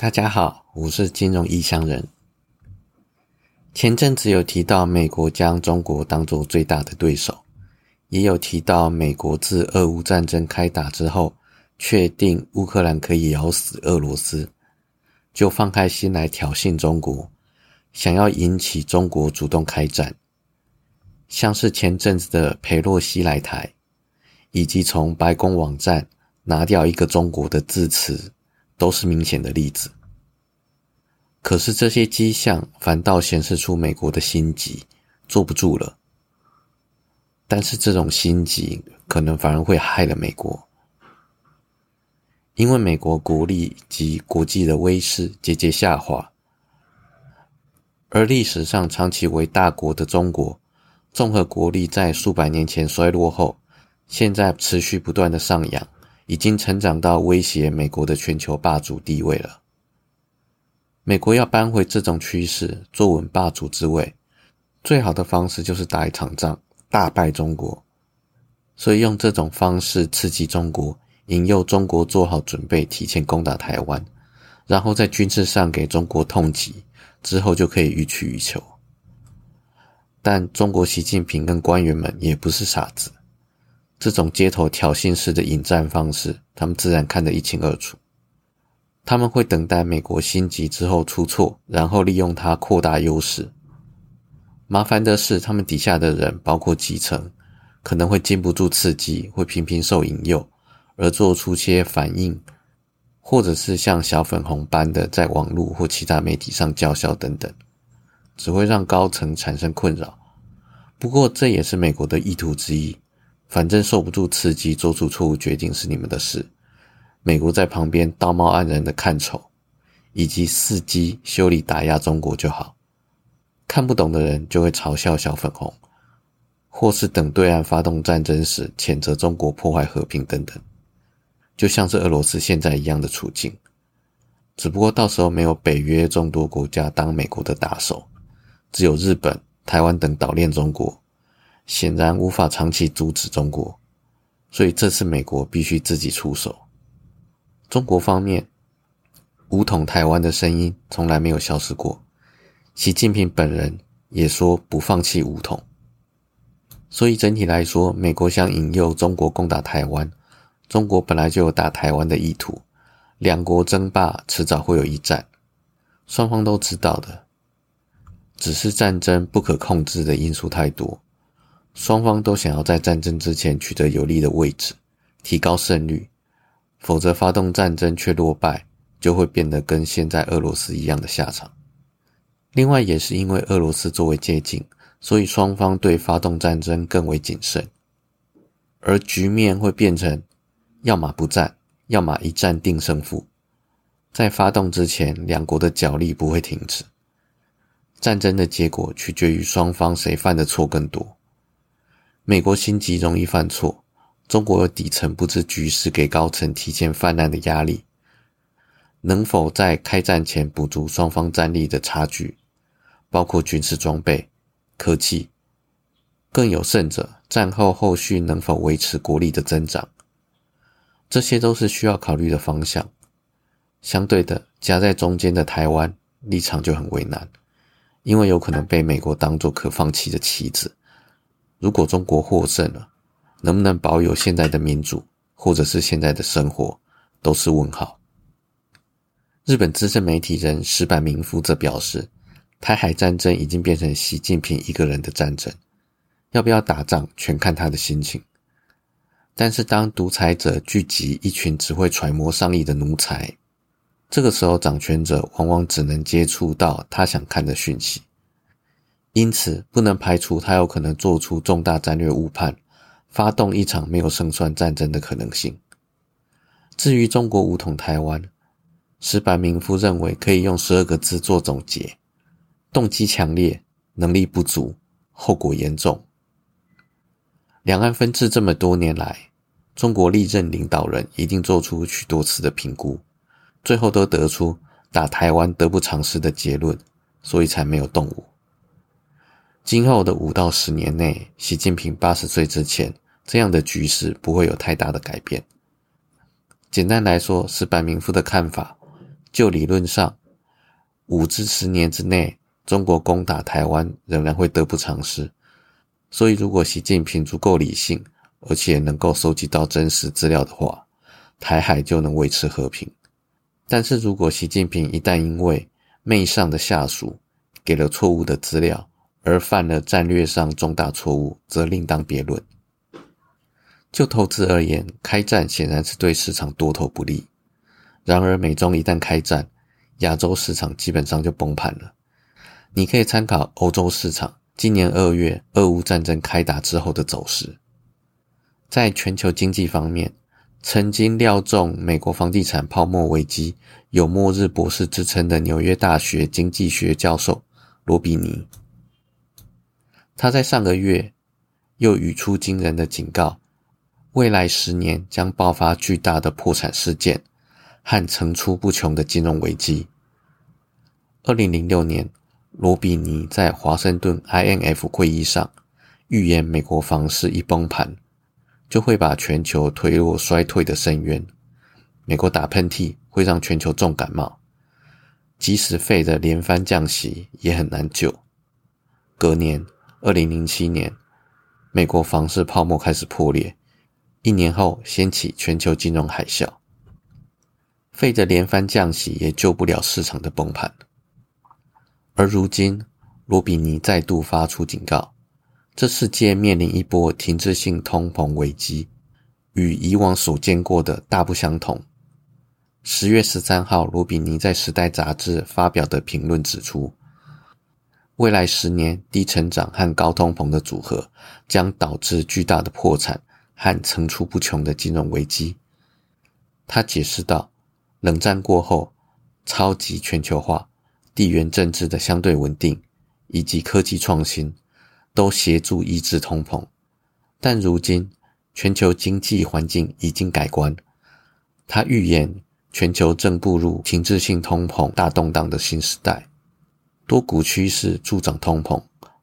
大家好，我是金融异乡人。前阵子有提到美国将中国当作最大的对手，也有提到美国自俄乌战争开打之后，确定乌克兰可以咬死俄罗斯，就放开心来挑衅中国，想要引起中国主动开战。像是前阵子的佩洛西来台，以及从白宫网站拿掉一个中国的字词，都是明显的例子。可是这些迹象反倒显示出美国的心急，坐不住了。但是这种心急可能反而会害了美国，因为美国国力及国际的威势节节下滑，而历史上长期为大国的中国。综合国力在数百年前衰落后，现在持续不断的上扬，已经成长到威胁美国的全球霸主地位了。美国要扳回这种趋势，坐稳霸主之位，最好的方式就是打一场仗，大败中国。所以用这种方式刺激中国，引诱中国做好准备，提前攻打台湾，然后在军事上给中国痛击，之后就可以予取予求。但中国习近平跟官员们也不是傻子，这种街头挑衅式的引战方式，他们自然看得一清二楚。他们会等待美国心急之后出错，然后利用它扩大优势。麻烦的是，他们底下的人，包括基层，可能会禁不住刺激，会频频受引诱，而做出些反应，或者是像小粉红般的在网络或其他媒体上叫嚣等等。只会让高层产生困扰，不过这也是美国的意图之一。反正受不住刺激，做出错误决定是你们的事。美国在旁边道貌岸然的看丑，以及伺机修理打压中国就好。看不懂的人就会嘲笑小粉红，或是等对岸发动战争时谴责中国破坏和平等等，就像是俄罗斯现在一样的处境。只不过到时候没有北约众多国家当美国的打手。只有日本、台湾等岛链中国，显然无法长期阻止中国，所以这次美国必须自己出手。中国方面，武统台湾的声音从来没有消失过，习近平本人也说不放弃武统。所以整体来说，美国想引诱中国攻打台湾，中国本来就有打台湾的意图，两国争霸迟早会有一战，双方都知道的。只是战争不可控制的因素太多，双方都想要在战争之前取得有利的位置，提高胜率，否则发动战争却落败，就会变得跟现在俄罗斯一样的下场。另外，也是因为俄罗斯作为借镜，所以双方对发动战争更为谨慎，而局面会变成要么不战，要么一战定胜负。在发动之前，两国的角力不会停止。战争的结果取决于双方谁犯的错更多。美国心急容易犯错，中国有底层不知局势给高层提前泛滥的压力，能否在开战前补足双方战力的差距，包括军事装备、科技，更有甚者，战后后续能否维持国力的增长，这些都是需要考虑的方向。相对的，夹在中间的台湾立场就很为难。因为有可能被美国当作可放弃的棋子，如果中国获胜了，能不能保有现在的民主，或者是现在的生活，都是问号。日本资深媒体人石坂明夫则表示，台海战争已经变成习近平一个人的战争，要不要打仗全看他的心情。但是当独裁者聚集一群只会揣摩上意的奴才。这个时候，掌权者往往只能接触到他想看的讯息，因此不能排除他有可能做出重大战略误判，发动一场没有胜算战争的可能性。至于中国武统台湾，石坂明夫认为可以用十二个字做总结：动机强烈，能力不足，后果严重。两岸分治这么多年来，中国历任领导人一定做出许多次的评估。最后都得出打台湾得不偿失的结论，所以才没有动武。今后的五到十年内，习近平八十岁之前，这样的局势不会有太大的改变。简单来说，是白民夫的看法，就理论上，五至十年之内，中国攻打台湾仍然会得不偿失。所以，如果习近平足够理性，而且能够收集到真实资料的话，台海就能维持和平。但是如果习近平一旦因为媚上的下属给了错误的资料，而犯了战略上重大错误，则另当别论。就投资而言，开战显然是对市场多头不利。然而，美中一旦开战，亚洲市场基本上就崩盘了。你可以参考欧洲市场今年二月俄乌战争开打之后的走势。在全球经济方面，曾经料中美国房地产泡沫危机、有“末日博士”之称的纽约大学经济学教授罗比尼，他在上个月又语出惊人的警告。未来十年将爆发巨大的破产事件和层出不穷的金融危机。二零零六年，罗比尼在华盛顿 INF 会议上预言，美国房市一崩盘，就会把全球推入衰退的深渊。美国打喷嚏会让全球重感冒，即使费的连番降息也很难救。隔年，二零零七年，美国房市泡沫开始破裂。一年后，掀起全球金融海啸，费的连番降息也救不了市场的崩盘。而如今，罗比尼再度发出警告，这世界面临一波停滞性通膨危机，与以往所见过的大不相同。十月十三号，罗比尼在《时代》杂志发表的评论指出，未来十年低成长和高通膨的组合将导致巨大的破产。和层出不穷的金融危机，他解释道：“冷战过后，超级全球化、地缘政治的相对稳定以及科技创新，都协助抑制通膨。但如今，全球经济环境已经改观。他预言，全球正步入停滞性通膨大动荡的新时代。多股趋势助长通膨，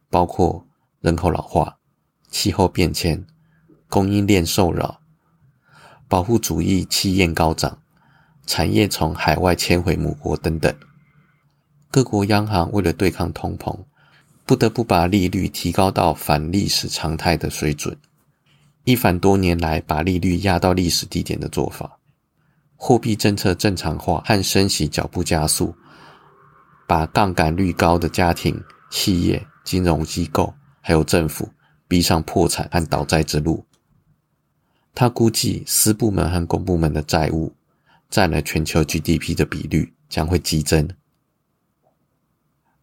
包括人口老化、气候变迁。”供应链受扰，保护主义气焰高涨，产业从海外迁回母国等等。各国央行为了对抗通膨，不得不把利率提高到反历史常态的水准，一反多年来把利率压到历史低点的做法。货币政策正常化和升息脚步加速，把杠杆率高的家庭、企业、金融机构还有政府逼上破产和倒债之路。他估计，私部门和公部门的债务占了全球 GDP 的比率将会激增，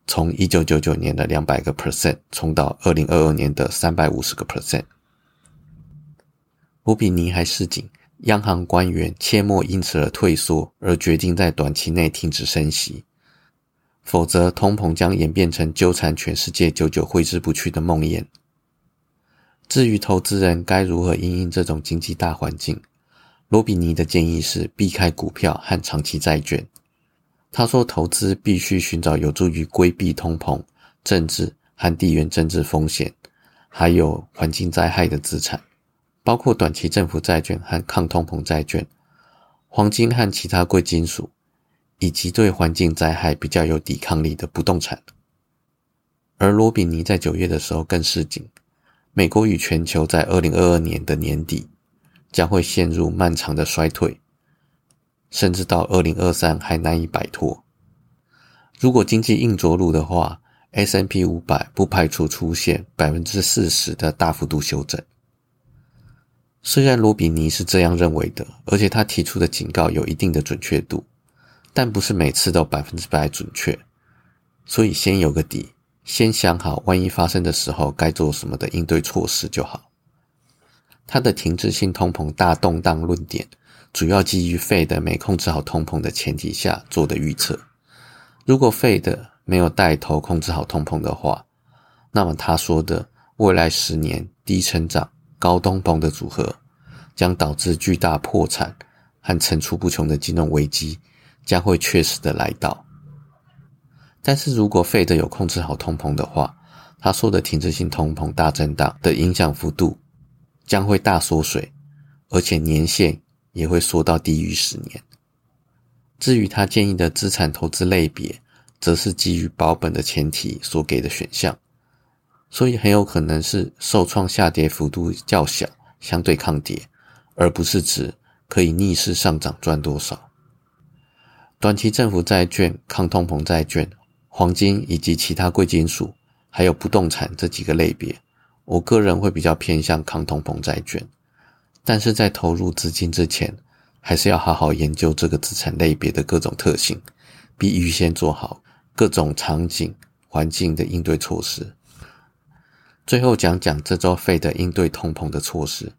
从一九九九年的两百个 percent 冲到二零二二年的三百五十个 percent。罗比尼还示警，央行官员切莫因此而退缩，而决定在短期内停止升息，否则通膨将演变成纠缠全世界、久久挥之不去的梦魇。至于投资人该如何应应这种经济大环境，罗比尼的建议是避开股票和长期债券。他说，投资必须寻找有助于规避通膨、政治和地缘政治风险，还有环境灾害的资产，包括短期政府债券和抗通膨债券、黄金和其他贵金属，以及对环境灾害比较有抵抗力的不动产。而罗比尼在九月的时候更示警。美国与全球在二零二二年的年底将会陷入漫长的衰退，甚至到二零二三还难以摆脱。如果经济硬着陆的话，S N P 五百不排除出现百分之四十的大幅度修正。虽然罗比尼是这样认为的，而且他提出的警告有一定的准确度，但不是每次都百分之百准确，所以先有个底。先想好，万一发生的时候该做什么的应对措施就好。他的停滞性通膨大动荡论点，主要基于费的没控制好通膨的前提下做的预测。如果费的没有带头控制好通膨的话，那么他说的未来十年低成长、高通膨的组合，将导致巨大破产和层出不穷的金融危机，将会确实的来到。但是如果费德有控制好通膨的话，他说的停滞性通膨大震荡的影响幅度将会大缩水，而且年限也会缩到低于十年。至于他建议的资产投资类别，则是基于保本的前提所给的选项，所以很有可能是受创下跌幅度较小，相对抗跌，而不是指可以逆势上涨赚多少。短期政府债券、抗通膨债券、黄金以及其他贵金属，还有不动产这几个类别，我个人会比较偏向抗通膨债券。但是在投入资金之前，还是要好好研究这个资产类别的各种特性，并预先做好各种场景环境的应对措施。最后讲讲这周费的应对通膨的措施。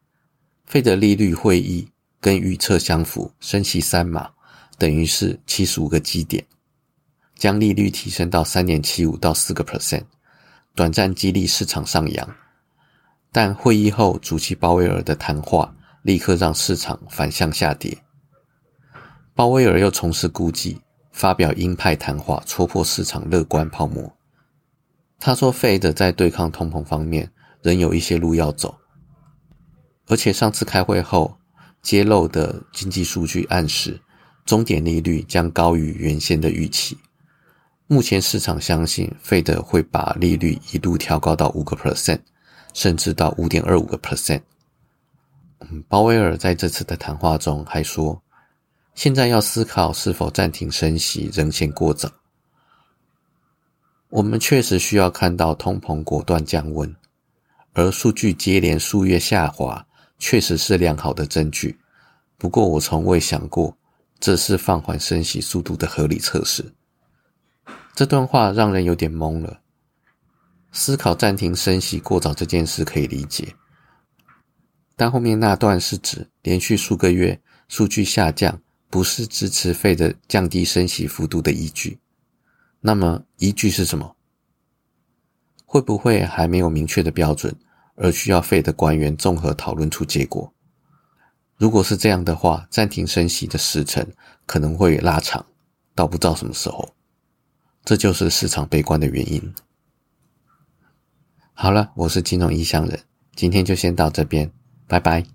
费的利率会议跟预测相符，升息三码。等于是七十五个基点，将利率提升到三点七五到四个 percent，短暂激励市场上扬。但会议后，主席鲍威尔的谈话立刻让市场反向下跌。鲍威尔又重施故技，发表鹰派谈话，戳破市场乐观泡沫。他说，Fed 在对抗通膨方面仍有一些路要走，而且上次开会后揭露的经济数据暗示。终点利率将高于原先的预期。目前市场相信费德会把利率一度调高到五个 percent，甚至到五点二五个 percent。鲍威尔在这次的谈话中还说，现在要思考是否暂停升息仍嫌过早。我们确实需要看到通膨果断降温，而数据接连数月下滑确实是良好的证据。不过我从未想过。这是放缓升息速度的合理测试。这段话让人有点懵了。思考暂停升息过早这件事可以理解，但后面那段是指连续数个月数据下降，不是支持费的降低升息幅度的依据。那么依据是什么？会不会还没有明确的标准，而需要费的官员综合讨论出结果？如果是这样的话，暂停升息的时辰可能会拉长，到不知道什么时候。这就是市场悲观的原因。好了，我是金融异乡人，今天就先到这边，拜拜。